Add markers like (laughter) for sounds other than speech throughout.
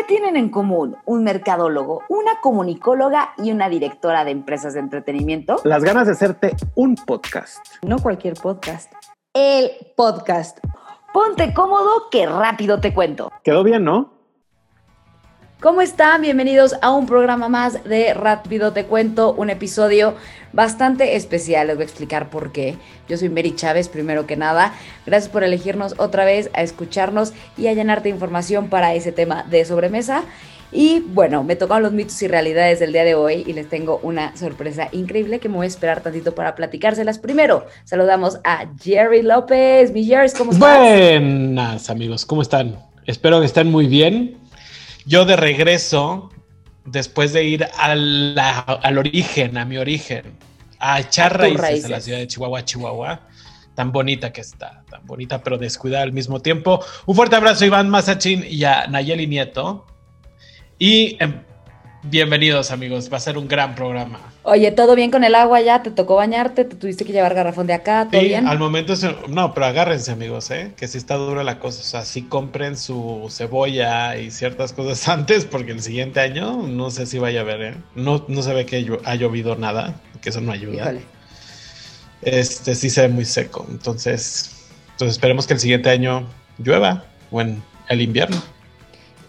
¿Qué tienen en común un mercadólogo, una comunicóloga y una directora de empresas de entretenimiento? Las ganas de hacerte un podcast. No cualquier podcast. El podcast. Ponte cómodo que rápido te cuento. Quedó bien, ¿no? ¿Cómo están? Bienvenidos a un programa más de Rápido Te Cuento, un episodio bastante especial. Les voy a explicar por qué. Yo soy Mary Chávez, primero que nada. Gracias por elegirnos otra vez, a escucharnos y a llenarte de información para ese tema de sobremesa. Y bueno, me tocaron los mitos y realidades del día de hoy y les tengo una sorpresa increíble que me voy a esperar tantito para platicárselas. Primero, saludamos a Jerry López. Mi Jerry, ¿cómo estás? Buenas, amigos, ¿cómo están? Espero que estén muy bien. Yo de regreso, después de ir al origen, a mi origen, a echar raíces, a la ciudad de Chihuahua, Chihuahua, tan bonita que está, tan bonita pero descuidada al mismo tiempo. Un fuerte abrazo a Iván Mazachín y a Nayeli Nieto. Y em, Bienvenidos amigos, va a ser un gran programa. Oye, ¿todo bien con el agua ya? ¿Te tocó bañarte? ¿Te tuviste que llevar garrafón de acá? ¿Todo sí, bien? al momento, no, pero agárrense amigos, ¿eh? que si está dura la cosa, o sea, sí compren su cebolla y ciertas cosas (laughs) antes, porque el siguiente año no sé si vaya a haber, ¿eh? No, no se ve que ha llovido nada, que eso no ayuda. Híjole. Este sí se ve muy seco, entonces, entonces esperemos que el siguiente año llueva, o en el invierno.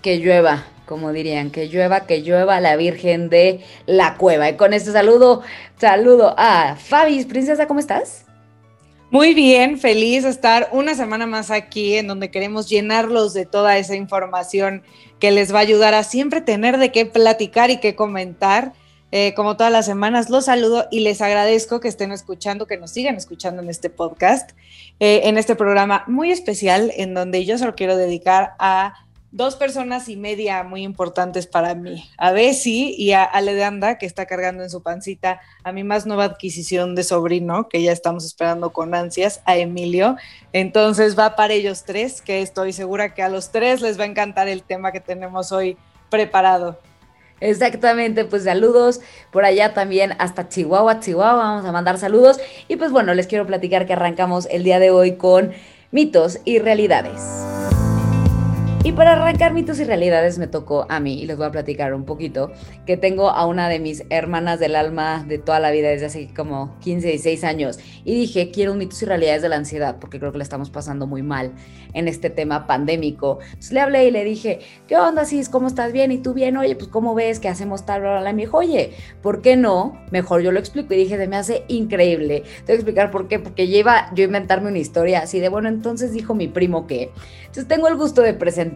Que llueva como dirían, que llueva, que llueva la Virgen de la Cueva. Y con este saludo, saludo a Fabis, princesa, ¿cómo estás? Muy bien, feliz de estar una semana más aquí en donde queremos llenarlos de toda esa información que les va a ayudar a siempre tener de qué platicar y qué comentar. Eh, como todas las semanas, los saludo y les agradezco que estén escuchando, que nos sigan escuchando en este podcast, eh, en este programa muy especial en donde yo solo quiero dedicar a dos personas y media muy importantes para mí, a Bessie y a Ale de Anda, que está cargando en su pancita a mi más nueva adquisición de sobrino, que ya estamos esperando con ansias, a Emilio. Entonces va para ellos tres, que estoy segura que a los tres les va a encantar el tema que tenemos hoy preparado. Exactamente, pues saludos por allá también hasta Chihuahua, Chihuahua, vamos a mandar saludos. Y pues bueno, les quiero platicar que arrancamos el día de hoy con mitos y realidades. Y para arrancar mitos y realidades me tocó a mí, y les voy a platicar un poquito, que tengo a una de mis hermanas del alma de toda la vida, desde hace como 15, 16 años, y dije, quiero un mitos y realidades de la ansiedad, porque creo que la estamos pasando muy mal en este tema pandémico. Entonces le hablé y le dije, ¿qué onda, Cis? ¿Cómo estás? ¿Bien? ¿Y tú bien? Oye, pues ¿cómo ves que hacemos tal, bla, bla, Y me dijo, oye, ¿por qué no? Mejor yo lo explico. Y dije, se me hace increíble. Te voy a explicar por qué, porque lleva yo a inventarme una historia así de, bueno, entonces dijo mi primo que. Entonces tengo el gusto de presentar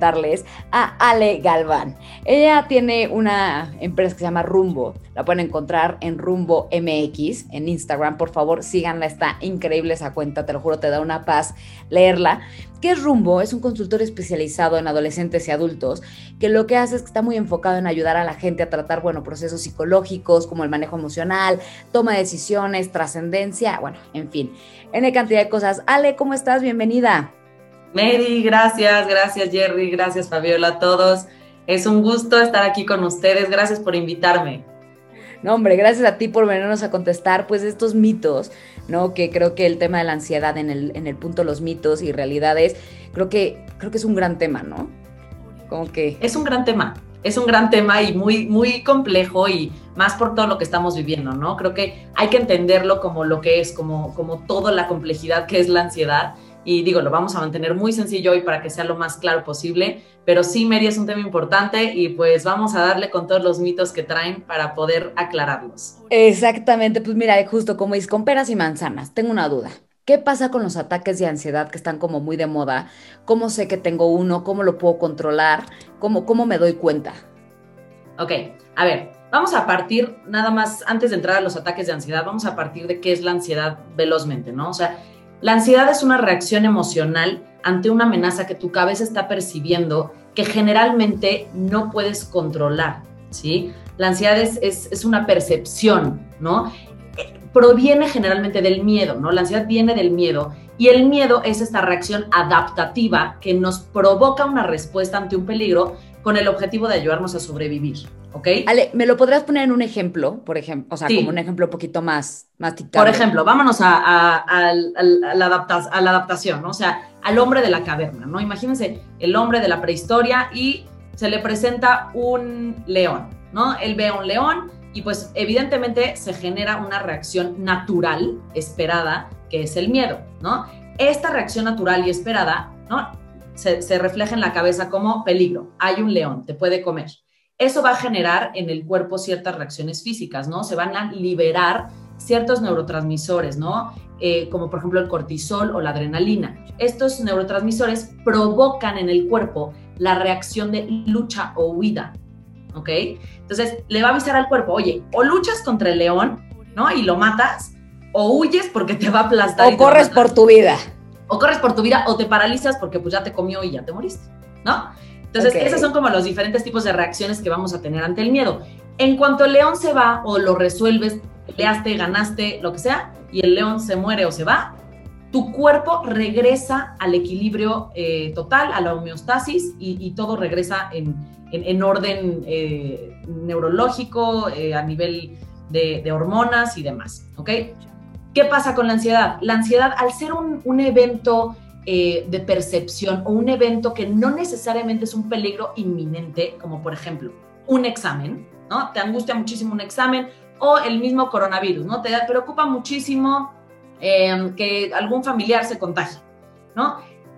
a Ale Galván. Ella tiene una empresa que se llama Rumbo. La pueden encontrar en Rumbo MX en Instagram. Por favor, síganla. Está increíble esa cuenta. Te lo juro, te da una paz leerla. ¿Qué es Rumbo? Es un consultor especializado en adolescentes y adultos que lo que hace es que está muy enfocado en ayudar a la gente a tratar, bueno, procesos psicológicos como el manejo emocional, toma de decisiones, trascendencia, bueno, en fin, N cantidad de cosas. Ale, ¿cómo estás? Bienvenida. Mary, gracias, gracias Jerry, gracias Fabiola, a todos. Es un gusto estar aquí con ustedes, gracias por invitarme. No, hombre, gracias a ti por venirnos a contestar pues estos mitos, ¿no? Que creo que el tema de la ansiedad en el, en el punto los mitos y realidades, creo que, creo que es un gran tema, ¿no? Como que... Es un gran tema, es un gran tema y muy, muy complejo y más por todo lo que estamos viviendo, ¿no? Creo que hay que entenderlo como lo que es, como, como toda la complejidad que es la ansiedad y digo, lo vamos a mantener muy sencillo hoy para que sea lo más claro posible, pero sí, Mary, es un tema importante y pues vamos a darle con todos los mitos que traen para poder aclararlos. Exactamente, pues mira, justo como es con peras y manzanas, tengo una duda. ¿Qué pasa con los ataques de ansiedad que están como muy de moda? ¿Cómo sé que tengo uno? ¿Cómo lo puedo controlar? ¿Cómo, cómo me doy cuenta? Ok, a ver, vamos a partir, nada más, antes de entrar a los ataques de ansiedad, vamos a partir de qué es la ansiedad velozmente, ¿no? O sea, la ansiedad es una reacción emocional ante una amenaza que tu cabeza está percibiendo que generalmente no puedes controlar, ¿sí? La ansiedad es, es, una percepción, ¿no? Proviene generalmente del miedo, ¿no? La ansiedad viene del miedo y el miedo es esta reacción adaptativa que nos provoca una respuesta ante un peligro con el objetivo de ayudarnos a sobrevivir, ¿ok? Ale, ¿me lo podrías poner en un ejemplo, por ejemplo? O sea, como un ejemplo un poquito más, más Por ejemplo, vámonos a, la adaptación, ¿no? O sea, al hombre de la caverna, ¿no? Imagínense el hombre de la prehistoria y se le presenta un león, ¿no? Él ve a un león y pues evidentemente se genera una reacción natural, esperada, que es el miedo, ¿no? Esta reacción natural y esperada, ¿no? Se, se refleja en la cabeza como peligro, hay un león, te puede comer. Eso va a generar en el cuerpo ciertas reacciones físicas, ¿no? Se van a liberar ciertos neurotransmisores, ¿no? Eh, como por ejemplo el cortisol o la adrenalina. Estos neurotransmisores provocan en el cuerpo la reacción de lucha o huida, ¿ok? Entonces le va a avisar al cuerpo, oye, o luchas contra el león, ¿no? Y lo matas, o huyes porque te va a aplastar. O corres por tu vida. O corres por tu vida, o te paralizas porque pues ya te comió y ya te moriste, ¿no? Entonces, esos son como los diferentes tipos de reacciones que vamos a tener ante el miedo. En cuanto el león se va o lo resuelves, peleaste, ganaste, lo que sea, y el león se muere o se va, tu cuerpo regresa al equilibrio eh, total, a la homeostasis y, todo regresa en, orden eh, neurológico, eh, a nivel de, hormonas y demás, ¿ok? ¿Qué pasa con la ansiedad? La ansiedad, al ser un, evento de percepción o un evento que no necesariamente es un peligro inminente, como por ejemplo un examen, ¿no? Te angustia muchísimo un examen o el mismo coronavirus, ¿no? Te preocupa muchísimo em, que algún familiar se contagie, ¿no?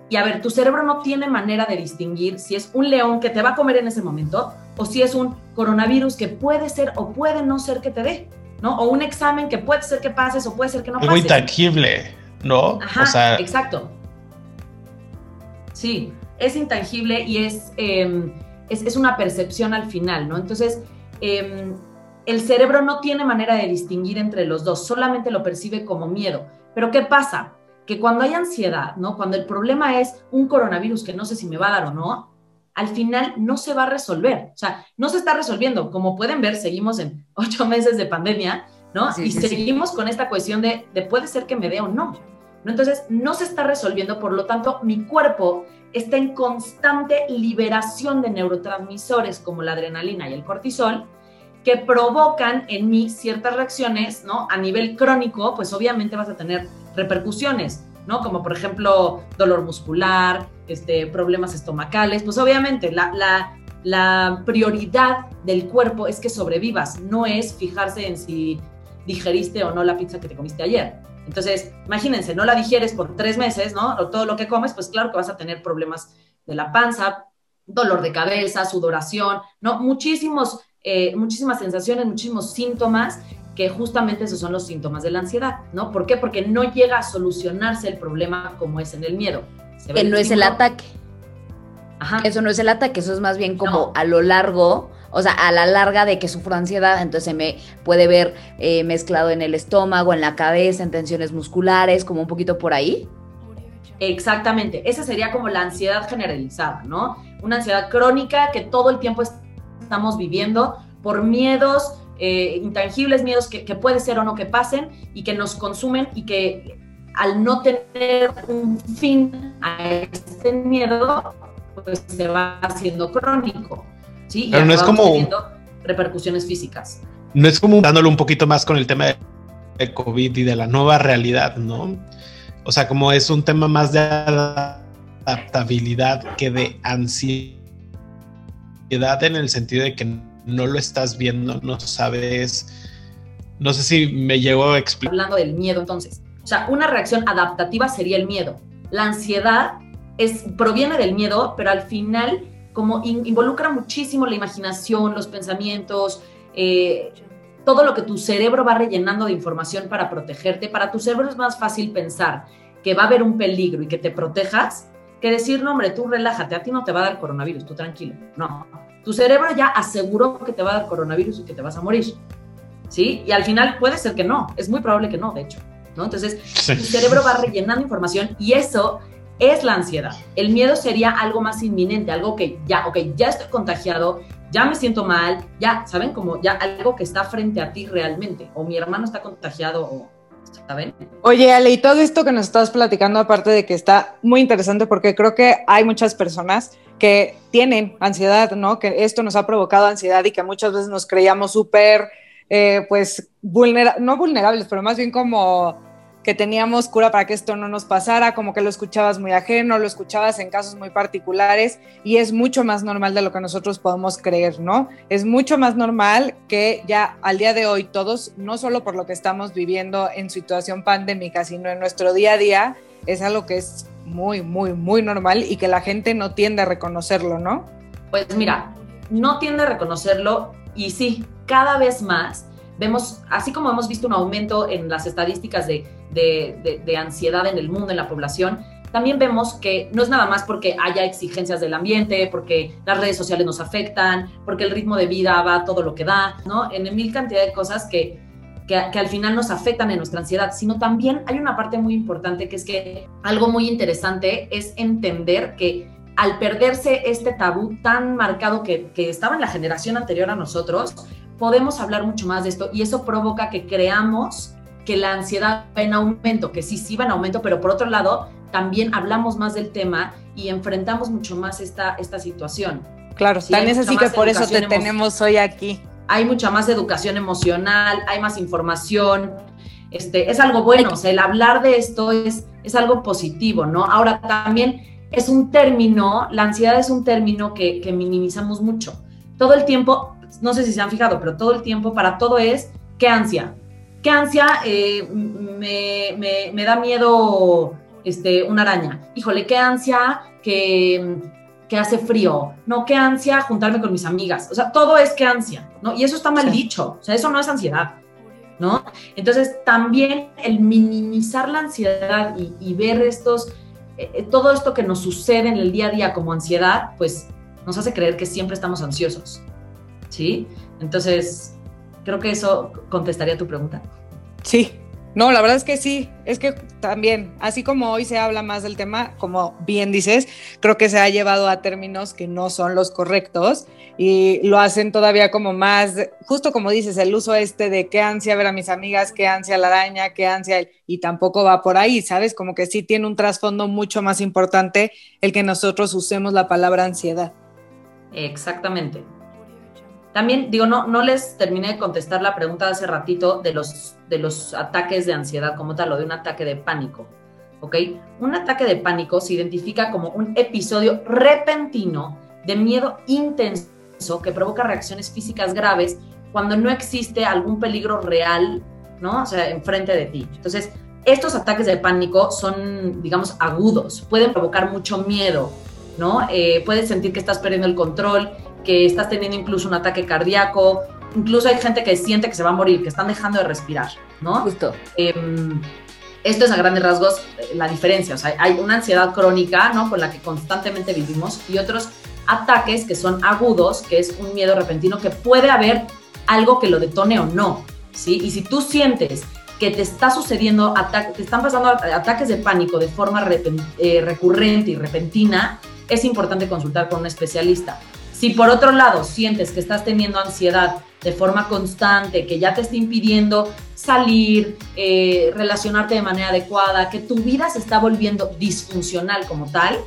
Y a ver, tu cerebro no tiene manera de distinguir si es un león que te va a comer en ese momento o si es un coronavirus que puede ser o puede no ser que te dé, ¿no? O un examen que puede ser que pases o puede ser que no pases. Algo intangible, ¿no? Ajá, exacto. Sí, es intangible y es, em, es, es, una percepción al final, ¿no? Entonces, eh, el cerebro no tiene manera de distinguir entre los dos, solamente lo percibe como miedo. Pero ¿qué pasa? Que cuando hay ansiedad, ¿no? Cuando el problema es un coronavirus que no sé si me va a dar o no, al final no se va a resolver. O sea, no se está resolviendo. Como pueden ver, seguimos en (laughs) ocho meses de pandemia, ¿no? y seguimos con esta cuestión de, de, puede ser que me dé o no. ¿no? Entonces, no se está resolviendo, por lo tanto, mi cuerpo está en constante liberación de neurotransmisores como la adrenalina y el cortisol, que provocan en mí ciertas reacciones, ¿no? A nivel crónico, pues obviamente vas a tener repercusiones, ¿no? Como por ejemplo dolor muscular, este, problemas estomacales, pues obviamente la, la, la prioridad del cuerpo es que sobrevivas, no es fijarse en si digeriste o no la pizza que te comiste ayer. Entonces, imagínense, no la digieres por tres meses, ¿no? O todo lo que comes, pues claro que vas a tener problemas de la panza, dolor de cabeza, sudoración, ¿no? Muchísimos eh, muchísimas sensaciones, muchísimos síntomas, que justamente esos son los síntomas de la ansiedad, ¿no? ¿Por qué? Porque no llega a solucionarse el problema como es en el miedo. Que no es el ataque. Ajá. Eso no es el ataque, eso es más bien como a lo largo, o sea, a la larga de que sufro ansiedad, entonces se me puede ver eh, mezclado en el estómago, en la cabeza, en tensiones musculares, como un poquito por ahí. Exactamente, esa sería como la ansiedad generalizada, ¿no? Una ansiedad crónica que todo el tiempo estamos viviendo por miedos eh, intangibles, miedos que, puede ser o no que pasen y que nos consumen y que al no tener un fin a este miedo, pues se va haciendo crónico. ¿sí? Pero no es como... repercusiones físicas. No es como dándolo un poquito más con el tema de COVID y de la nueva realidad, ¿no? O sea, como es un tema más de adaptabilidad que de ansiedad en el sentido de que no lo estás viendo, no sabes, no sé si me llegó a explicar. Hablando del miedo entonces, o sea, una reacción adaptativa sería el miedo. La ansiedad es, proviene del miedo, pero al final como involucra muchísimo la imaginación, los pensamientos, eh, todo lo que tu cerebro va rellenando de información para protegerte. Para tu cerebro es más fácil pensar que va a haber un peligro y que te protejas que decir, no, hombre, tú relájate, a ti no te va a dar coronavirus, tú tranquilo. No, tu cerebro ya aseguró que te va a dar coronavirus y que te vas a morir. ¿Sí? Y al final puede ser que no, es muy probable que no, de hecho. ¿no? Entonces, tu cerebro va rellenando información y eso es la ansiedad. El miedo sería algo más inminente, algo que ya, ok, ya estoy contagiado, ya me siento mal, ya, ¿saben? Como ya algo que está frente a ti realmente, o mi hermano está contagiado, o Oye, Ale, y todo esto que nos estás platicando, aparte de que está muy interesante, porque creo que hay muchas personas que tienen ansiedad, ¿no? Que esto nos ha provocado ansiedad y que muchas veces nos creíamos súper, eh, pues, no vulnerables, pero más bien como que teníamos cura para que esto no nos pasara, como que lo escuchabas muy ajeno, lo escuchabas en casos muy particulares y es mucho más normal de lo que nosotros podemos creer, ¿no? Es mucho más normal que ya al día de hoy todos, no solo por lo que estamos viviendo en situación pandémica, sino en nuestro día a día, es algo que es muy, muy, muy normal y que la gente no tiende a reconocerlo, ¿no? Pues mira, no tiende a reconocerlo y sí, cada vez más vemos, así como hemos visto un aumento en las estadísticas de, de, ansiedad en el mundo, en la población, también vemos que no es nada más porque haya exigencias del ambiente, porque las redes sociales nos afectan, porque el ritmo de vida va todo lo que da, ¿no? En mil cantidad de cosas que, que, que, al final nos afectan en nuestra ansiedad, sino también hay una parte muy importante que es que algo muy interesante es entender que al perderse este tabú tan marcado que, que estaba en la generación anterior a nosotros, podemos hablar mucho más de esto y eso provoca que creamos que la ansiedad va en aumento, que sí, sí va en aumento, pero por otro lado, también hablamos más del tema y enfrentamos mucho más esta, esta situación. Claro, también es así que por eso te tenemos hoy aquí. Hay mucha más educación emocional, hay más información, este, es algo bueno, o sea, el hablar de esto es, es algo positivo, ¿no? Ahora también es un término, la ansiedad es un término que, minimizamos mucho. Todo el tiempo no sé si se han fijado, pero todo el tiempo para todo es, ¿qué ansia? ¿Qué ansia eh, me, da miedo este, una araña? Híjole, ¿qué ansia que, que, hace frío? No, ¿qué ansia juntarme con mis amigas? O sea, todo es qué ansia, ¿no? Y eso está mal dicho, o sea, eso no es ansiedad, ¿no? Entonces, también el minimizar la ansiedad y, ver estos, eh, eh, todo esto que nos sucede en el día a día como ansiedad, pues nos hace creer que siempre estamos ansiosos. ¿sí? Entonces, creo que eso contestaría tu pregunta. Sí, no, la verdad es que sí, es que también, así como hoy se habla más del tema, como bien dices, creo que se ha llevado a términos que no son los correctos y lo hacen todavía como más, justo como dices, el uso este de qué ansia ver a mis amigas, qué ansia la araña, qué ansia, y tampoco va por ahí, ¿sabes? Como que sí tiene un trasfondo mucho más importante el que nosotros usemos la palabra ansiedad. Exactamente. También, digo, no, no les terminé de contestar la pregunta de hace ratito de los, de los ataques de ansiedad como tal o de un ataque de pánico. ¿Ok? Un ataque de pánico se identifica como un episodio repentino de miedo intenso que provoca reacciones físicas graves cuando no existe algún peligro real, ¿no? O sea, enfrente de ti. Entonces, estos ataques de pánico son, digamos, agudos, pueden provocar mucho miedo, ¿no? Eh, puedes sentir que estás perdiendo el control, que estás teniendo incluso un ataque cardíaco, incluso hay gente que siente que se va a morir, que están dejando de respirar, ¿no? Justo. Em, esto es a grandes rasgos eh, la diferencia, o sea, hay una ansiedad crónica, ¿no? Con la que constantemente vivimos y otros ataques que son agudos, que es un miedo repentino, que puede haber algo que lo detone o no, ¿sí? Y si tú sientes que te está sucediendo, te están pasando ataques de pánico de forma eh, recurrente y repentina, es importante consultar con un especialista. Si por otro lado sientes que estás teniendo ansiedad de forma constante, que ya te está impidiendo salir, eh, relacionarte de manera adecuada, que tu vida se está volviendo disfuncional como tal,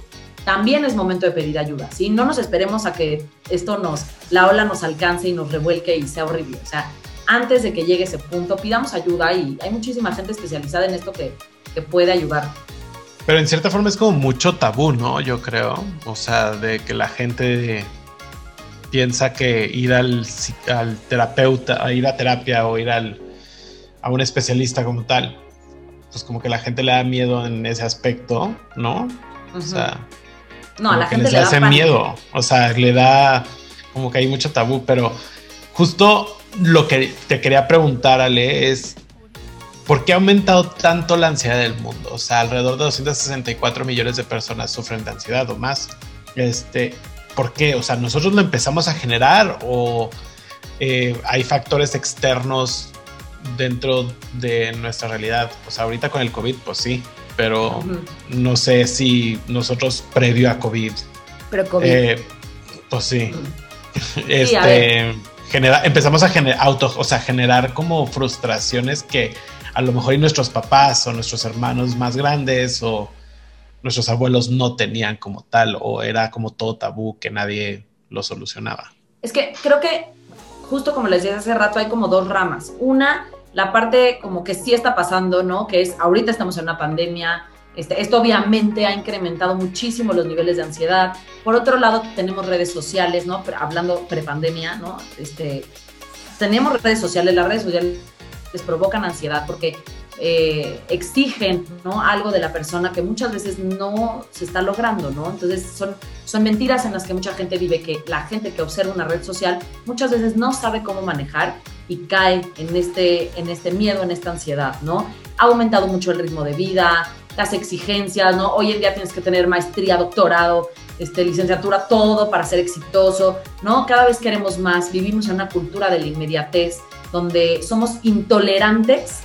también es momento de pedir ayuda. ¿sí? No nos esperemos a que esto nos, la ola nos alcance y nos revuelque y sea horrible. O sea, antes de que llegue ese punto, pidamos ayuda y hay muchísima gente especializada en esto que, que puede ayudar. Pero en cierta forma es como mucho tabú, ¿no? Yo creo. O sea, de que la gente piensa que ir al, al terapeuta, a ir a terapia o ir al, a un especialista como tal, pues como que la gente le da miedo en ese aspecto, ¿no? O sea, no, a la gente le hace miedo, o sea, le da como que hay mucho tabú, pero justo lo que te quería preguntar, Ale, es ¿por qué ha aumentado tanto la ansiedad del mundo? O sea, alrededor de 264 millones de personas sufren de ansiedad o más. Este, ¿Por qué? O sea, nosotros lo empezamos a generar o eh, hay factores externos dentro de nuestra realidad. O sea, ahorita con el COVID, pues sí, pero no sé si nosotros previo a COVID. Pero COVID. Eh, pues sí. (laughs) este, empezamos a generar auto, o sea, generar como frustraciones que a lo mejor y nuestros papás o nuestros hermanos más grandes o nuestros abuelos no tenían como tal o era como todo tabú que nadie lo solucionaba. Es que creo que justo como les decía hace rato hay como dos ramas. Una la parte como que sí está pasando, ¿no? Que es, ahorita estamos en una pandemia, este, esto obviamente ha incrementado muchísimo los niveles de ansiedad. Por otro lado, tenemos redes sociales, ¿no? Hablando prepandemia, ¿no? Este, tenemos redes sociales, las redes sociales les provocan ansiedad porque eh, exigen ¿no? algo de la persona que muchas veces no se está logrando, ¿no? Entonces son, son mentiras en las que mucha gente vive, que la gente que observa una red social muchas veces no sabe cómo manejar y cae en este, en este miedo, en esta ansiedad, ¿no? Ha aumentado mucho el ritmo de vida, las exigencias, ¿no? Hoy en día tienes que tener maestría, doctorado, este, licenciatura, todo para ser exitoso, ¿no? Cada vez queremos más, vivimos en una cultura de la inmediatez, donde somos intolerantes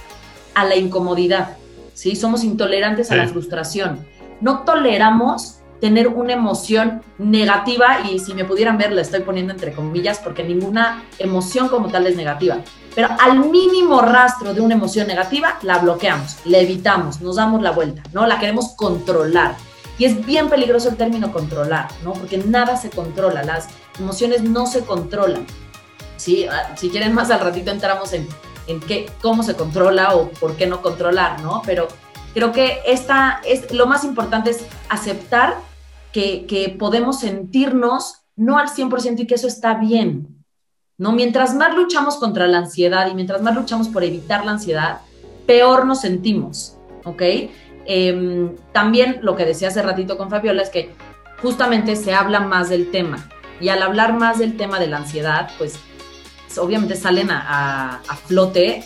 a la incomodidad, ¿sí? Somos intolerantes a la frustración. No toleramos tener una emoción negativa y si me pudieran ver, la estoy poniendo entre comillas porque ninguna emoción como tal es negativa. Pero al mínimo rastro de una emoción negativa, la bloqueamos, la evitamos, nos damos la vuelta, ¿no? La queremos controlar. Y es bien peligroso el término controlar, ¿no? Porque nada se controla, las emociones no se controlan. ¿sí? Ah, si quieren más al ratito entramos en en qué, cómo se controla o por qué no controlar, ¿no? Pero creo que esta es, lo más importante es aceptar que, que podemos sentirnos no al 100% y que eso está bien, ¿no? Mientras más luchamos contra la ansiedad y mientras más luchamos por evitar la ansiedad, peor nos sentimos, ¿ok? Em, también lo que decía hace ratito con Fabiola es que justamente se habla más del tema y al hablar más del tema de la ansiedad, pues obviamente salen a, flote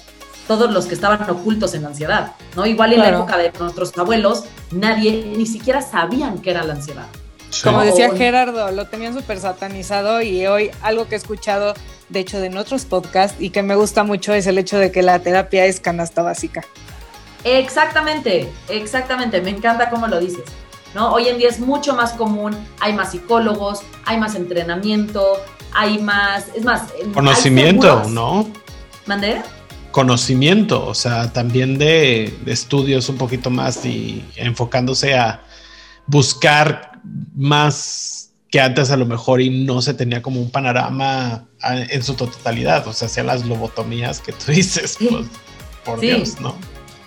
todos los que estaban ocultos en la ansiedad, ¿no? Igual en la época de nuestros abuelos, nadie ni siquiera sabían qué era la ansiedad. Como decía Gerardo, lo tenían súper satanizado y hoy algo que he escuchado, de hecho, de otros podcasts y que me gusta mucho es el hecho de que la terapia es canasta básica. Exactamente, exactamente, me encanta cómo lo dices. ¿No? Hoy en día es mucho más común, hay más psicólogos, hay más entrenamiento, hay más, es más... Conocimiento, ¿no? ¿Mandé? Conocimiento, o sea, también de, estudios un poquito más y enfocándose a buscar más que antes a lo mejor y no se tenía como un panorama en su totalidad, o sea, hacían las lobotomías que tú (laughs) dices, pues, por Dios, ¿no?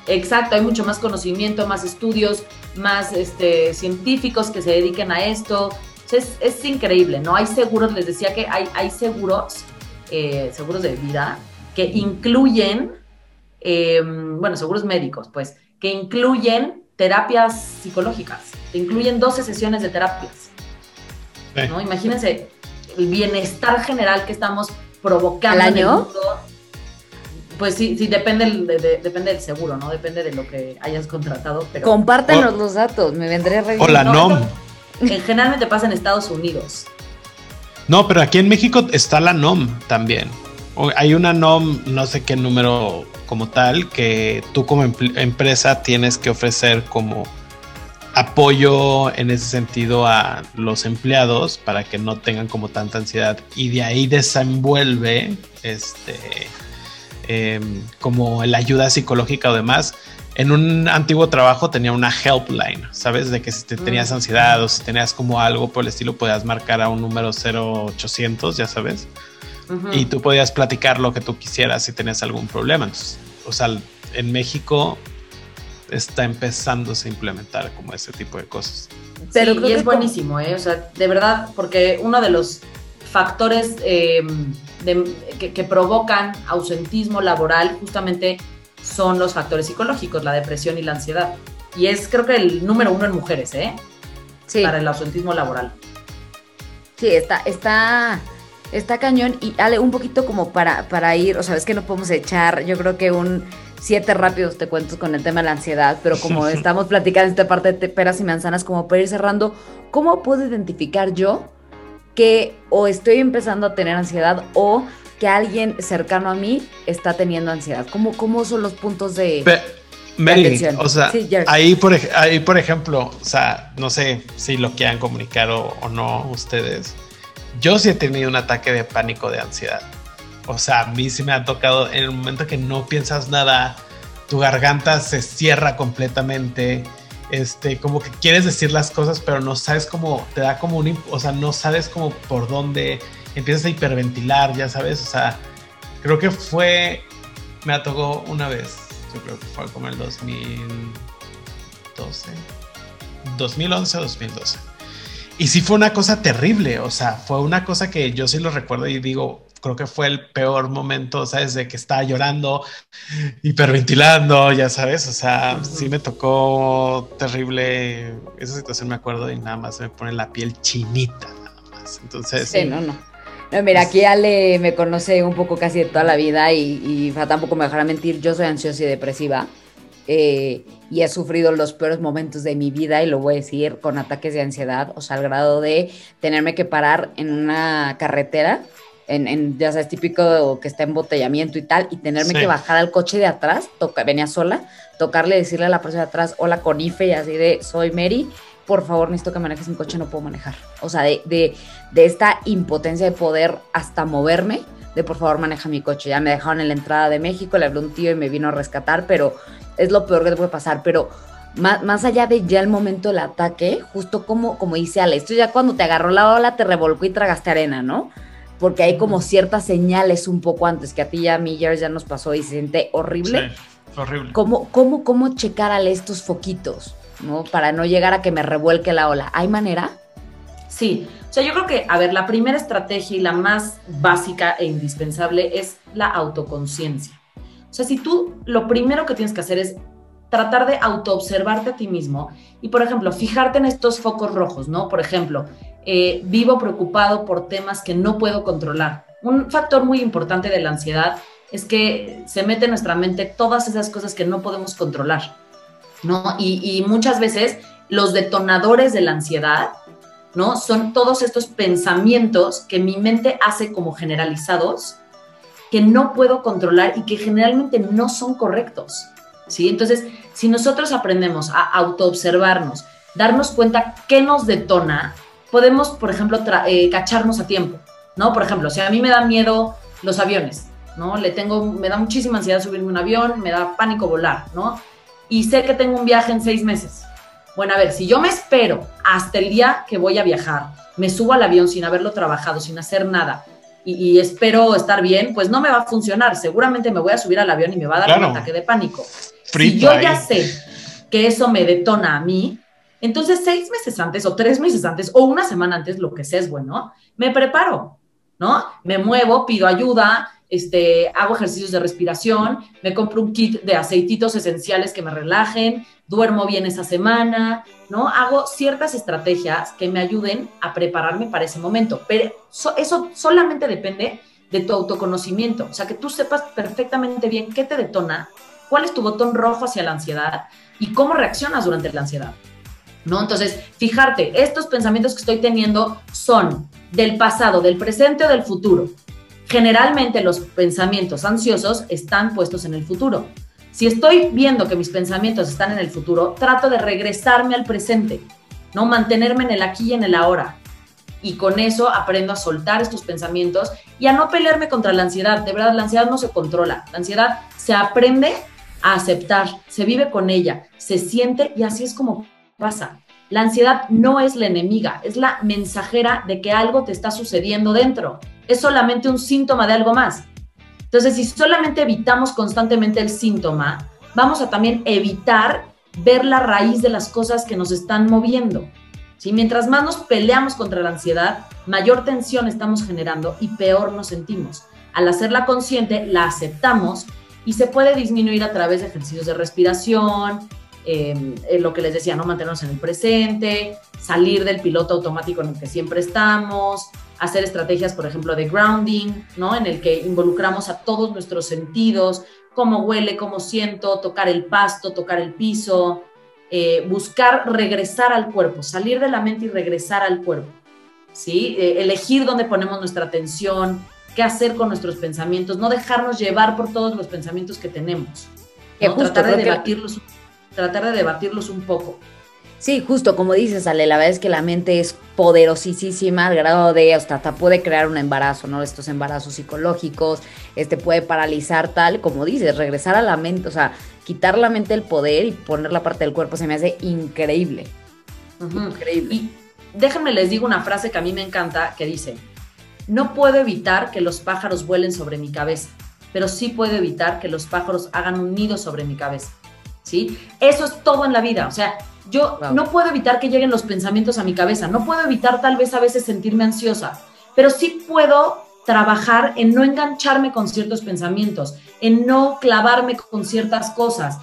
Exacto, hay mucho más conocimiento, más estudios, más este, científicos que se dediquen a esto, es, increíble, ¿no? Hay seguros, les decía que hay, hay seguros, eh, seguros de vida, que incluyen, em, bueno, seguros médicos, pues, que incluyen terapias psicológicas, que incluyen 12 sesiones de terapias. ¿no? Imagínense el bienestar general que estamos provocando ¿Al año? Pues sí, sí, depende, depende del seguro, ¿no? Depende de lo que hayas contratado. Pero... Compártenos los datos, me vendré a O la NOM generalmente pasa en Estados Unidos. No, pero aquí en México está la NOM también. Hay una NOM, no sé qué número como tal, que tú como empresa tienes que ofrecer como apoyo en ese sentido a los empleados para que no tengan como tanta ansiedad y de ahí desenvuelve este em, como la ayuda psicológica o demás en un antiguo trabajo tenía una helpline, ¿sabes? De que si te tenías mm. ansiedad o si tenías como algo por el estilo, podías marcar a un número 0800, ya sabes. Y tú podías platicar lo que tú quisieras si tenías algún problema. o sea, en México está empezándose a implementar como ese tipo de cosas. Pero sí, y es buenísimo, ¿eh? O sea, de verdad, porque uno de los factores em, que, que provocan ausentismo laboral justamente son los factores psicológicos, la depresión y la ansiedad. Y es creo que el número uno en mujeres, ¿eh? Sí. Para el ausentismo laboral. Sí, está, está, está cañón. Y Ale, un poquito como para, para ir, o sea, es que no podemos echar, yo creo que un siete rápidos te cuento con el tema de la ansiedad, pero como (laughs) estamos platicando esta parte de peras y manzanas, como para ir cerrando, ¿cómo puedo identificar yo que o estoy empezando a tener ansiedad o que alguien cercano a mí está teniendo ansiedad? ¿Cómo, cómo son los puntos de... atención? o sea, ahí, por, ahí por ejemplo, o sea, no sé si lo quieran comunicar o, no ustedes. Yo sí he tenido un ataque de pánico de ansiedad. O sea, a mí sí me ha tocado en el momento que no piensas nada, tu garganta se cierra completamente. Este, como que quieres decir las cosas, pero no sabes cómo, te da como un, o sea, no sabes cómo por dónde, empiezas a hiperventilar, ya sabes, o sea, creo que fue me tocó una vez, yo creo que fue como el 2012, 2011 o 2012. Y sí fue una cosa terrible, o sea, fue una cosa que yo sí lo recuerdo y digo, creo que fue el peor momento, ¿sabes? De que estaba llorando, hiperventilando, ya sabes, o sea, sí me tocó terrible esa situación, me acuerdo, y nada más me pone la piel chinita, nada más. Entonces... Sí, no, no. No, mira, aquí Ale me conoce un poco casi de toda la vida y, y tampoco me dejará mentir, yo soy ansiosa y depresiva. Eh, y he sufrido los peores momentos de mi vida y lo voy a decir con ataques de ansiedad, o sea, al grado de tenerme que parar en una carretera, en, ya sabes, típico que está embotellamiento y tal, y tenerme que bajar al coche de atrás, toca, venía sola, tocarle, decirle a la persona de atrás, hola con Ife y así de, soy Mary, por favor, necesito que manejes mi coche, no puedo manejar. O sea, de, de, de esta impotencia de poder hasta moverme, de por favor maneja mi coche. Ya me dejaron en la entrada de México, le habló un tío y me vino a rescatar, pero es lo peor que te puede pasar. Pero más, más allá de ya el momento del ataque, justo como, como dice Ale, esto ya cuando te agarró la ola, te revolcó y tragaste arena, ¿no? Porque hay como ciertas señales un poco antes, que a ti ya a mí ya nos pasó y se siente horrible. Sí, horrible. ¿Cómo, cómo, cómo checar a estos foquitos, ¿no? Para no llegar a que me revuelque la ola. ¿Hay manera? Sí, o sea, yo creo que, a ver, la primera estrategia y la más básica e indispensable es la autoconciencia. O sea, si tú lo primero que tienes que hacer es tratar de autoobservarte a ti mismo y, por ejemplo, fijarte en estos focos rojos, ¿no? Por ejemplo, eh, vivo preocupado por temas que no puedo controlar. Un factor muy importante de la ansiedad es que se mete en nuestra mente todas esas cosas que no podemos controlar, ¿no? Y, muchas veces los detonadores de la ansiedad ¿no? Son todos estos pensamientos que mi mente hace como generalizados, que no puedo controlar y que generalmente no son correctos, ¿sí? Entonces, si nosotros aprendemos a autoobservarnos, darnos cuenta qué nos detona, podemos, por ejemplo, eh, cacharnos a tiempo, ¿no? Por ejemplo, si a mí me da miedo los aviones, ¿no? Le tengo, me da muchísima ansiedad subirme un avión, me da pánico volar, ¿no? Y sé que tengo un viaje en seis meses, bueno, a ver, si yo me espero hasta el día que voy a viajar, me subo al avión sin haberlo trabajado, sin hacer nada, y, espero estar bien, pues no me va a funcionar. Seguramente me voy a subir al avión y me va a dar un ataque de pánico. si yo ya sé que eso me detona a mí, entonces seis meses antes o tres meses antes o una semana antes, lo que sea es bueno, me preparo, ¿no? Me muevo, pido ayuda, este, hago ejercicios de respiración, me compro un kit de aceititos esenciales que me relajen, duermo bien esa semana, ¿no? Hago ciertas estrategias que me ayuden a prepararme para ese momento, pero eso solamente depende de tu autoconocimiento, o sea, que tú sepas perfectamente bien qué te detona, cuál es tu botón rojo hacia la ansiedad y cómo reaccionas durante la ansiedad. ¿No? Entonces, fijarte, estos pensamientos que estoy teniendo son del pasado, del presente o del futuro. Generalmente los pensamientos ansiosos están puestos en el futuro. Si estoy viendo que mis pensamientos están en el futuro, trato de regresarme al presente, ¿no? Mantenerme en el aquí y en el ahora. Y con eso aprendo a soltar estos pensamientos y a no pelearme contra la ansiedad. De verdad, la ansiedad no se controla. La ansiedad se aprende a aceptar, se vive con ella, se siente y así es como pasa. La ansiedad no es la enemiga, es la mensajera de que algo te está sucediendo dentro. Es solamente un síntoma de algo más. Entonces, si solamente evitamos constantemente el síntoma, vamos a también evitar ver la raíz de las cosas que nos están moviendo. Si Mientras más nos peleamos contra la ansiedad, mayor tensión estamos generando y peor nos sentimos. Al hacerla consciente, la aceptamos y se puede disminuir a través de ejercicios de respiración, em, lo que les decía, no mantenernos en el presente, salir del piloto automático en el que siempre estamos, hacer estrategias, por ejemplo, de grounding, ¿no? En el que involucramos a todos nuestros sentidos, cómo huele, cómo siento, tocar el pasto, tocar el piso, eh, buscar regresar al cuerpo, salir de la mente y regresar al cuerpo, ¿sí? Eh, elegir dónde ponemos nuestra atención, qué hacer con nuestros pensamientos, no dejarnos llevar por todos los pensamientos que tenemos, tratar, de debatirlos, tratar de debatirlos un poco. Sí, justo como dices, Ale, la verdad es que la mente es poderosísima al grado de hasta, hasta puede crear un embarazo, ¿no? Estos embarazos psicológicos, este puede paralizar tal, como dices, regresar a la mente, o sea, quitar la mente el poder y poner la parte del cuerpo se me hace increíble. Increíble. Y déjenme les digo una frase que a mí me encanta que dice, no puedo evitar que los pájaros vuelen sobre mi cabeza, pero sí puedo evitar que los pájaros hagan un nido sobre mi cabeza. ¿Sí? Eso es todo en la vida. O sea, yo no puedo evitar que lleguen los pensamientos a mi cabeza, no puedo evitar tal vez a veces sentirme ansiosa, pero sí puedo trabajar en no engancharme con ciertos pensamientos, en no clavarme con ciertas cosas,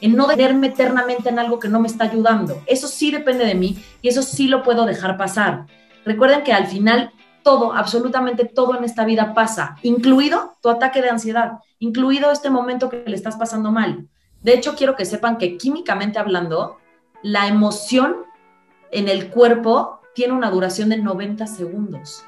en no detenerme eternamente en algo que no me está ayudando. Eso sí depende de mí y eso sí lo puedo dejar pasar. Recuerden que al final todo, absolutamente todo en esta vida pasa, incluido tu ataque de ansiedad, incluido este momento que le estás pasando mal. De hecho, quiero que sepan que químicamente hablando, la emoción en el cuerpo tiene una duración de 90 segundos.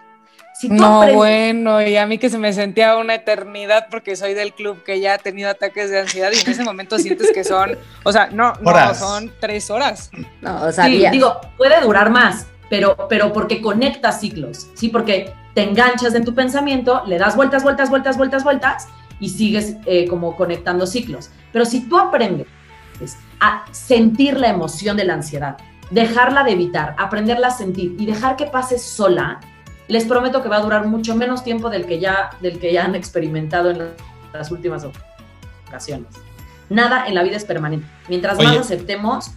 no, bueno, y a mí que se me sentía una eternidad porque soy del club que ya ha tenido ataques de ansiedad y en ese momento sientes que son, o sea, no, no, son tres horas. No, o sea, sí, digo, puede durar más, pero, pero porque conecta ciclos, ¿sí? Porque te enganchas en tu pensamiento, le das vueltas, vueltas, vueltas, vueltas, vueltas y sigues eh, como conectando ciclos. Pero si tú aprendes a sentir la emoción de la ansiedad, dejarla de evitar, aprenderla a sentir y dejar que pase sola, les prometo que va a durar mucho menos tiempo del que ya, del que ya han experimentado en las últimas ocasiones. Nada en la vida es permanente. Mientras más aceptemos,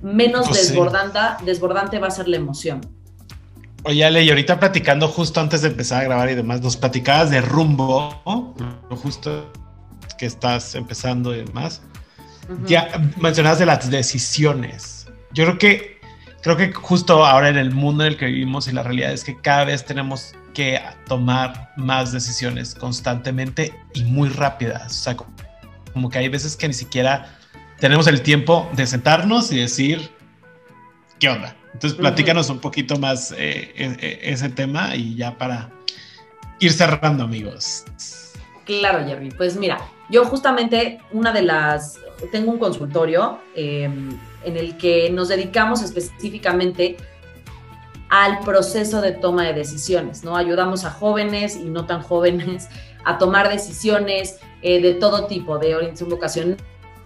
menos pues desbordante, desbordante va a ser la emoción. Oye, Ale, y ahorita platicando justo antes de empezar a grabar y demás, nos platicabas de rumbo, justo que estás empezando y demás. Ya mencionabas de las decisiones. Yo creo que creo que justo ahora en el mundo en el que vivimos y la realidad es que cada vez tenemos que tomar más decisiones constantemente y muy rápidas. O sea, como que hay veces que ni siquiera tenemos el tiempo de sentarnos y decir, ¿qué onda? Entonces, platícanos un poquito más eh, e, e, ese tema y ya para ir cerrando, amigos. Claro, Jerry. Pues mira, yo justamente una de las, tengo un consultorio em, en el que nos dedicamos específicamente al proceso de toma de decisiones, ¿no? Ayudamos a jóvenes y no tan jóvenes (laughs) a tomar decisiones eh, de todo tipo, de orientación vocacional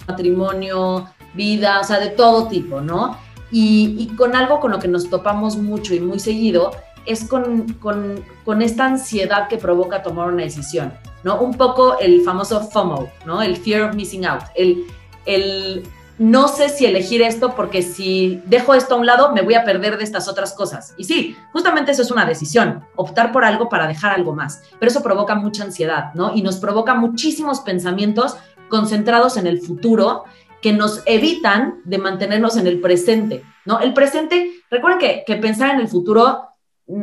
matrimonio, vida, o sea, de todo tipo, ¿no? Y, con algo con lo que nos topamos mucho y muy seguido es con, con, esta ansiedad que provoca tomar una decisión, ¿no? Un poco el famoso FOMO, ¿no? El fear of missing out, el, el no sé si elegir esto porque si dejo esto a un lado me voy a perder de estas otras cosas. Y sí, justamente eso es una decisión, optar por algo para dejar algo más, pero eso provoca mucha ansiedad, ¿no? Y nos provoca muchísimos pensamientos concentrados en el futuro que nos evitan de mantenernos en el presente, ¿no? El presente, recuerden que, pensar en el futuro,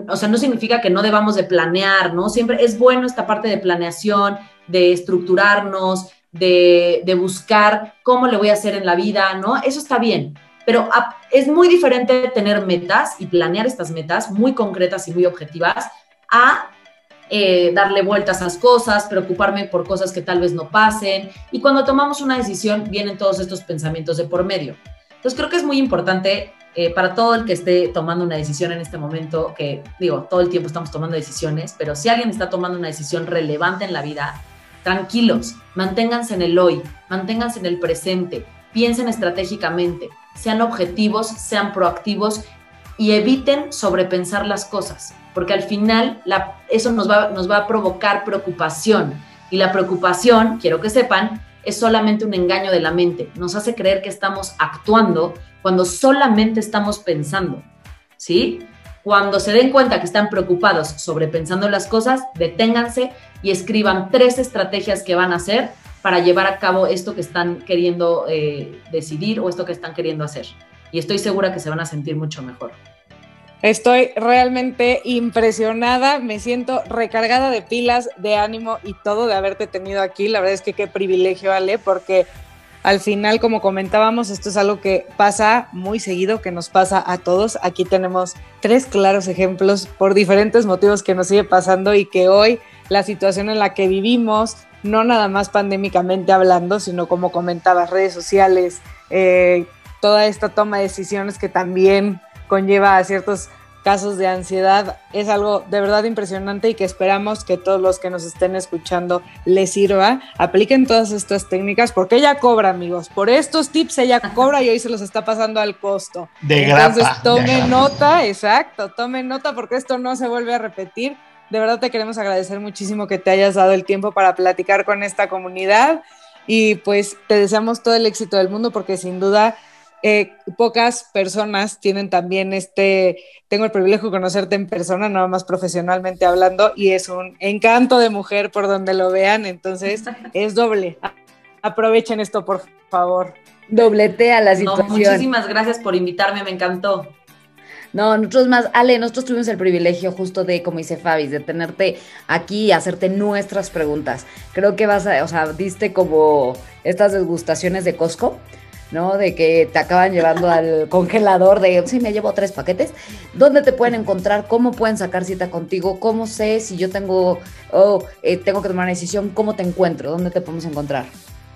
o sea, no significa que no debamos de planear, ¿no? Siempre es bueno esta parte de planeación, de estructurarnos, de, de buscar cómo le voy a hacer en la vida, ¿no? Eso está bien, pero es muy diferente tener metas y planear estas metas muy concretas y muy objetivas a eh, darle vueltas a las cosas, preocuparme por cosas que tal vez no pasen. Y cuando tomamos una decisión, vienen todos estos pensamientos de por medio. Entonces creo que es muy importante eh, para todo el que esté tomando una decisión en este momento, que digo, todo el tiempo estamos tomando decisiones, pero si alguien está tomando una decisión relevante en la vida, tranquilos, manténganse en el hoy, manténganse en el presente, piensen estratégicamente, sean objetivos, sean proactivos y eviten sobrepensar las cosas porque al final eso nos va, a provocar preocupación. Y la preocupación, quiero que sepan, es solamente un engaño de la mente. Nos hace creer que estamos actuando cuando solamente estamos pensando. ¿Sí? Cuando se den cuenta que están preocupados sobre pensando las cosas, deténganse y escriban tres estrategias que van a hacer para llevar a cabo esto que están queriendo eh, decidir o esto que están queriendo hacer. Y estoy segura que se van a sentir mucho mejor. Estoy realmente impresionada, me siento recargada de pilas, de ánimo y todo de haberte tenido aquí. La verdad es que qué privilegio, Ale, porque al final, como comentábamos, esto es algo que pasa muy seguido, que nos pasa a todos. Aquí tenemos tres claros ejemplos por diferentes motivos que nos sigue pasando y que hoy la situación en la que vivimos, no nada más pandémicamente hablando, sino como comentabas, redes sociales, eh, toda esta toma de decisiones que también conlleva a ciertos casos de ansiedad. Es algo de verdad impresionante y que esperamos que todos los que nos estén escuchando les sirva. Apliquen todas estas técnicas porque ella cobra, amigos. Por estos tips ella cobra y hoy se los está pasando al costo. De Entonces tome nota, exacto, tome nota porque esto no se vuelve a repetir. De verdad te queremos agradecer muchísimo que te hayas dado el tiempo para platicar con esta comunidad y pues te deseamos todo el éxito del mundo porque sin duda eh, pocas personas tienen también este, tengo el privilegio de conocerte en persona, nada más profesionalmente hablando, y es un encanto de mujer por donde lo vean, entonces (laughs) es doble. Aprovechen esto, por favor. Dobletea la situación. muchísimas gracias por invitarme, me encantó. No, nosotros más, Ale, nosotros tuvimos el privilegio justo de, como dice Fabi, de tenerte aquí y hacerte nuestras preguntas. Creo que vas a, o sea, diste como estas degustaciones de Costco, ¿no? De que te acaban llevando al congelador de, sí, me llevo tres paquetes. ¿Dónde te pueden encontrar? ¿Cómo pueden sacar cita contigo? ¿Cómo sé si yo tengo, oh, eh, tengo que tomar una decisión? ¿Cómo te encuentro? ¿Dónde te podemos encontrar?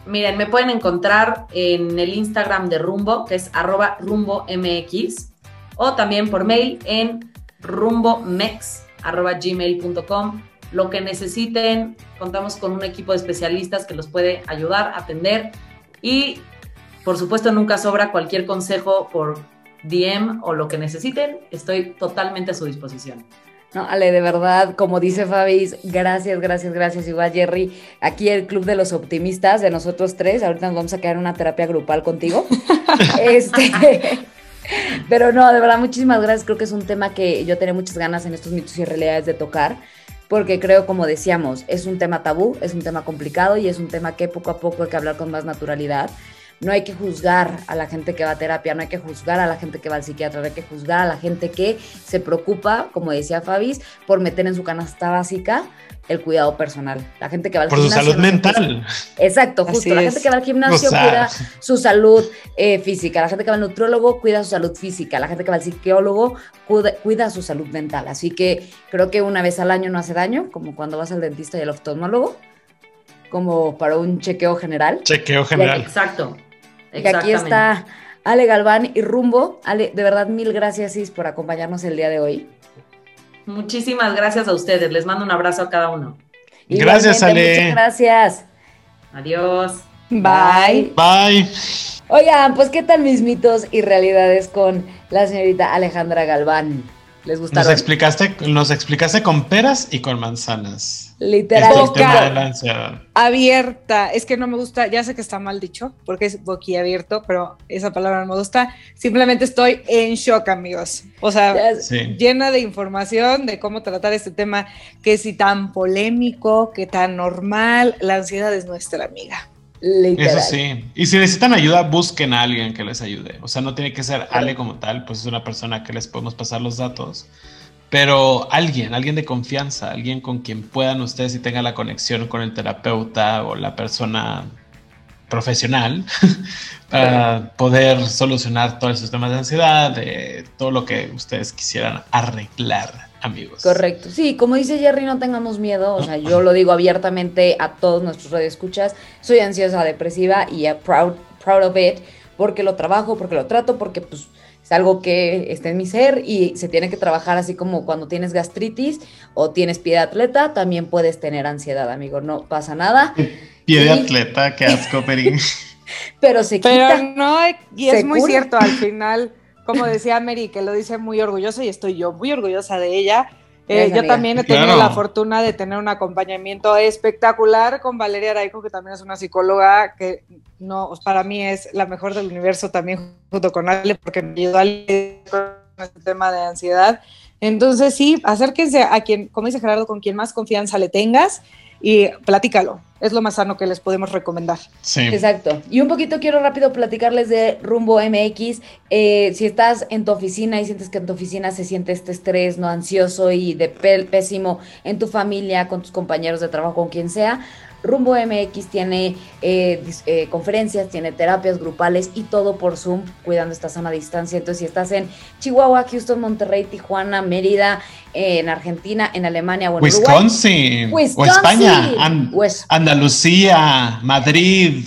Miren, me pueden encontrar en el Instagram de Rumbo, que es arroba rumbomx o también por mail en rumbomex.gmail.com. Lo que necesiten, contamos con un equipo de especialistas que los puede ayudar, atender y por supuesto nunca sobra cualquier consejo por DM o lo que necesiten, estoy totalmente a su disposición. No, Ale, de verdad, como dice Fabi, gracias, gracias, gracias. Igual, Jerry, aquí el Club de los Optimistas de nosotros tres. Ahorita nos vamos a quedar en una terapia grupal contigo. (laughs) este, pero no, de verdad, muchísimas gracias. Creo que es un tema que yo tenía muchas ganas en estos mitos y realidades de tocar, porque creo, como decíamos, es un tema tabú, es un tema complicado y es un tema que poco a poco hay que hablar con más naturalidad. No hay que juzgar a la gente que va a terapia, no hay que juzgar a la gente que va al psiquiatra, no hay que juzgar a la gente que se preocupa, como decía Fabis, por meter en su canasta básica el cuidado personal. La gente que va al Por gimnasio. su salud mental. Exacto, justo. La gente que va al gimnasio cuida su salud eh, física. La gente que va al nutrólogo cuida su salud física. La gente que va al psicólogo cuida, cuida, su salud mental. Así que creo que una vez al año no hace daño, como cuando vas al dentista y al oftalmólogo, como para un chequeo general. Chequeo general. Exacto. Y aquí está Ale Galván y Rumbo. Ale, de verdad, mil gracias, Is, por acompañarnos el día de hoy. Muchísimas gracias a ustedes. Les mando un abrazo a cada uno. Gracias, Ale. Muchas gracias. Adiós. Bye. Bye. Oigan, pues qué tal mis mitos y realidades con la señorita Alejandra Galván. ¿Les gustaron? Nos explicaste, nos explicaste con peras y con manzanas. Literal. Este, el tema de la ansiedad. Abierta. Es que no me gusta, ya sé que está mal dicho, porque es boquiabierto, pero esa palabra no me gusta. Simplemente estoy en shock, amigos. O sea, sí. llena de información de cómo tratar este tema, que si tan polémico, que tan normal. La ansiedad es nuestra amiga. Literal. Eso sí. Y si necesitan ayuda, busquen a alguien que les ayude. O sea, no tiene que ser Ale como tal, pues es una persona que les podemos pasar los datos. Pero alguien, alguien de confianza, alguien con quien puedan ustedes y tengan la conexión con el terapeuta o la persona profesional (laughs) para poder solucionar todos esos temas de ansiedad, de todo lo que ustedes quisieran arreglar amigos. Correcto. Sí, como dice Jerry, no tengamos miedo. O sea, yo lo digo abiertamente a todos nuestros radioescuchas. Soy ansiosa, depresiva y proud, proud of it porque lo trabajo, porque lo trato, porque pues es algo que está en mi ser y se tiene que trabajar así como cuando tienes gastritis o tienes pie de atleta, también puedes tener ansiedad, amigo. No pasa nada. Pie de y... atleta, qué asco, (laughs) Perín. Pero se quita. Pero no, y es muy cura. cierto, al final como decía Mary, que lo dice muy orgullosa y estoy yo muy orgullosa de ella. Eh, yo también he tenido claro. la fortuna de tener un acompañamiento espectacular con Valeria Araico, que también es una psicóloga que no, para mí es la mejor del universo también junto con Ale, porque me ayudó a con este tema de ansiedad. Entonces sí, acérquense a quien, como dice Gerardo, con quien más confianza le tengas y platícalo. Es lo más sano que les podemos recomendar. Sí. Exacto. Y un poquito quiero rápido platicarles de Rumbo MX. Eh, si estás en tu oficina y sientes que en tu oficina se siente este estrés no ansioso y de pésimo en tu familia, con tus compañeros de trabajo, con quien sea, Rumbo MX tiene eh, eh, conferencias, tiene terapias grupales y todo por Zoom, cuidando esta sana distancia. Entonces, si estás en Chihuahua, Houston, Monterrey, Tijuana, Mérida, eh, en Argentina, en Alemania o en Wisconsin, Uruguay, o España, And West. Andalucía, Madrid.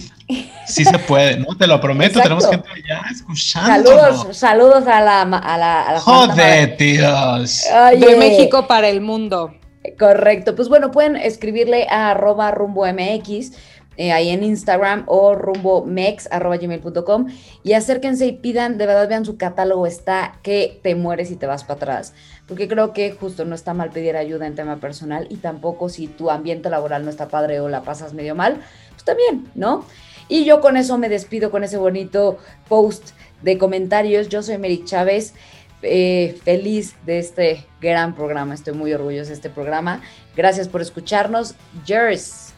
Sí se puede, ¿no? Te lo prometo, Exacto. tenemos gente allá escuchando. Saludos, saludos a la, a la, a la Joder, tíos. Oye. De México para el mundo. Correcto, pues bueno, pueden escribirle a arroba rumbo MX eh, ahí en Instagram o rumbomex.gmail.com y acérquense y pidan, de verdad vean su catálogo, está que te mueres y te vas para atrás. Porque creo que justo no está mal pedir ayuda en tema personal y tampoco si tu ambiente laboral no está padre o la pasas medio mal, pues también, ¿no? Y yo con eso me despido con ese bonito post de comentarios. Yo soy Mary Chávez. Eh, feliz de este gran programa, estoy muy orgullosa de este programa. Gracias por escucharnos. Jers.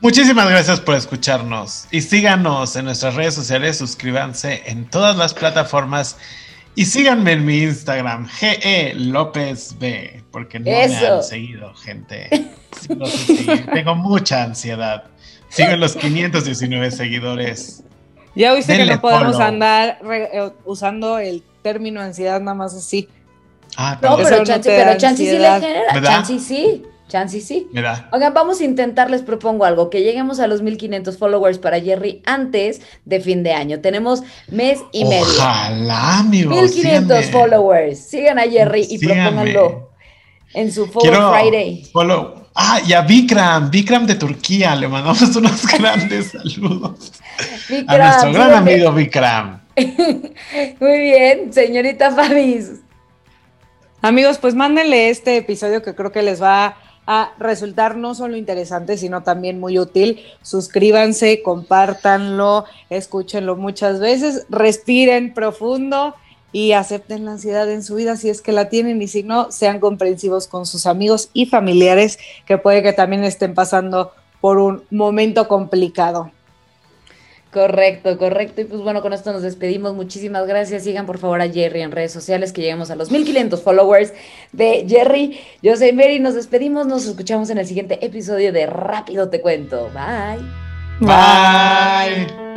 Muchísimas gracias por escucharnos y síganos en nuestras redes sociales, suscríbanse en todas las plataformas y síganme en mi Instagram, GE López B, porque no me han seguido, gente. Tengo mucha ansiedad. Siguen los 519 seguidores. Ya oíste que no podemos andar eh, usando el término ansiedad nada más así. Ah, no, pero, Chansi, pero Chansi sí le genera. Chansi sí. Chansi sí. Mira. Oigan, vamos a intentar, les propongo algo, que lleguemos a los 1500 followers para Jerry antes de fin de año. Tenemos mes y medio. Ojalá, amigos. 1500 followers. Sigan a Jerry y propónganlo en su Follow Friday. Follow. Ah, y a Vikram, Vikram de Turquía, le mandamos unos (laughs) grandes saludos. a nuestro gran amigo Vikram. (laughs) Muy bien, señorita Fabis. Amigos, pues mándenle este episodio que creo que les va a resultar no solo interesante, sino también muy útil. Suscríbanse, compártanlo, escúchenlo muchas veces, respiren profundo y acepten la ansiedad en su vida si es que la tienen y si no, sean comprensivos con sus amigos y familiares que puede que también estén pasando por un momento complicado. Correcto, correcto. Y pues bueno, con esto nos despedimos. Muchísimas gracias. Sigan por favor a Jerry en redes sociales, que lleguemos a los 1500 followers de Jerry. Yo soy Mary, nos despedimos. Nos escuchamos en el siguiente episodio de Rápido Te Cuento. Bye. Bye.